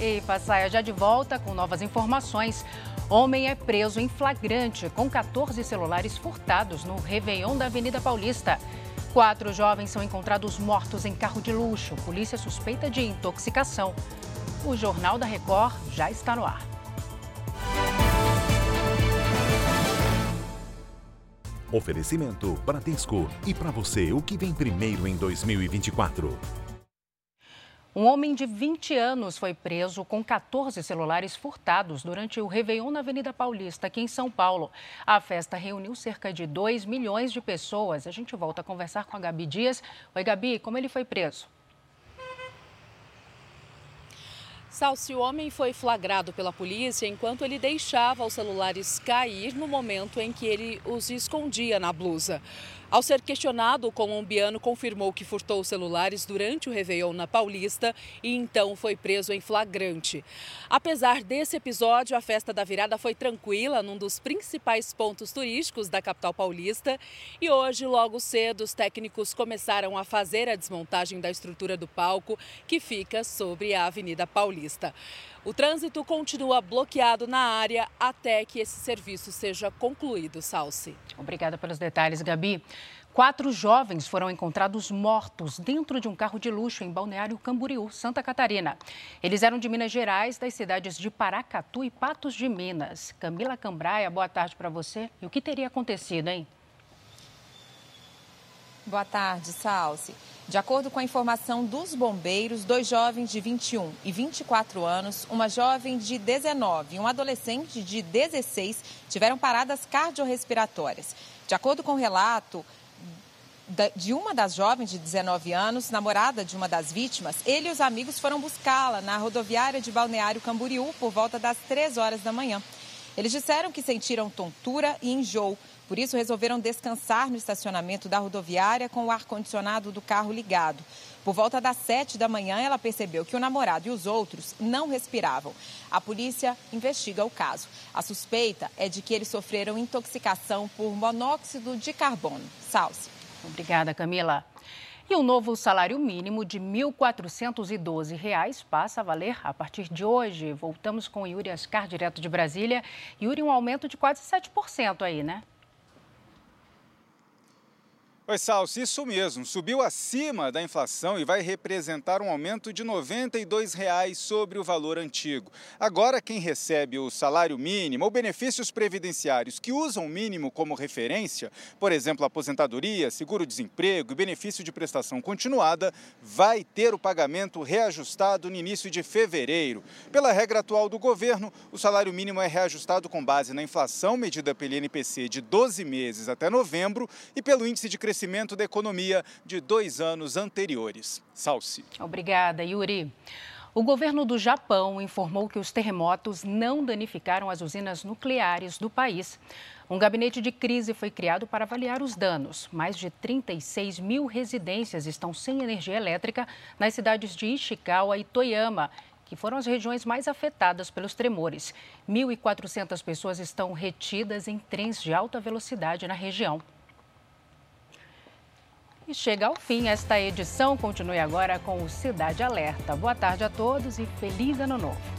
E Passaia já de volta com novas informações. Homem é preso em flagrante com 14 celulares furtados no Réveillon da Avenida Paulista. Quatro jovens são encontrados mortos em carro de luxo. Polícia suspeita de intoxicação. O Jornal da Record já está no ar. Oferecimento Bradesco. E para você, o que vem primeiro em 2024? Um homem de 20 anos foi preso com 14 celulares furtados durante o Réveillon na Avenida Paulista, aqui em São Paulo. A festa reuniu cerca de 2 milhões de pessoas. A gente volta a conversar com a Gabi Dias. Oi, Gabi, como ele foi preso? Salsi, o homem foi flagrado pela polícia enquanto ele deixava os celulares cair no momento em que ele os escondia na blusa. Ao ser questionado, o colombiano confirmou que furtou os celulares durante o Réveillon na Paulista e então foi preso em flagrante. Apesar desse episódio, a festa da virada foi tranquila num dos principais pontos turísticos da capital paulista e hoje, logo cedo, os técnicos começaram a fazer a desmontagem da estrutura do palco que fica sobre a Avenida Paulista. O trânsito continua bloqueado na área até que esse serviço seja concluído, Salsi. Obrigada pelos detalhes, Gabi. Quatro jovens foram encontrados mortos dentro de um carro de luxo em Balneário Camboriú, Santa Catarina. Eles eram de Minas Gerais, das cidades de Paracatu e Patos de Minas. Camila Cambraia, boa tarde para você. E o que teria acontecido, hein? Boa tarde, Salsi. De acordo com a informação dos bombeiros, dois jovens de 21 e 24 anos, uma jovem de 19 e um adolescente de 16 tiveram paradas cardiorrespiratórias. De acordo com o relato de uma das jovens de 19 anos, namorada de uma das vítimas, ele e os amigos foram buscá-la na rodoviária de Balneário Camboriú por volta das 3 horas da manhã. Eles disseram que sentiram tontura e enjoo por isso, resolveram descansar no estacionamento da rodoviária com o ar-condicionado do carro ligado. Por volta das sete da manhã, ela percebeu que o namorado e os outros não respiravam. A polícia investiga o caso. A suspeita é de que eles sofreram intoxicação por monóxido de carbono. Salse. Obrigada, Camila. E o novo salário mínimo de R$ 1.412 passa a valer a partir de hoje. Voltamos com Yuri Ascar, direto de Brasília. Yuri, um aumento de quase 7% aí, né? Oi, Salso, isso mesmo. Subiu acima da inflação e vai representar um aumento de 92 reais sobre o valor antigo. Agora, quem recebe o salário mínimo ou benefícios previdenciários que usam o mínimo como referência, por exemplo, aposentadoria, seguro-desemprego e benefício de prestação continuada, vai ter o pagamento reajustado no início de fevereiro. Pela regra atual do governo, o salário mínimo é reajustado com base na inflação medida pelo INPC de 12 meses até novembro e pelo índice de crescimento crescimento da economia de dois anos anteriores. Salsi. Obrigada, Yuri. O governo do Japão informou que os terremotos não danificaram as usinas nucleares do país. Um gabinete de crise foi criado para avaliar os danos. Mais de 36 mil residências estão sem energia elétrica nas cidades de Ishikawa e Toyama, que foram as regiões mais afetadas pelos tremores. 1.400 pessoas estão retidas em trens de alta velocidade na região. E chega ao fim esta edição. Continue agora com o Cidade Alerta. Boa tarde a todos e feliz ano novo.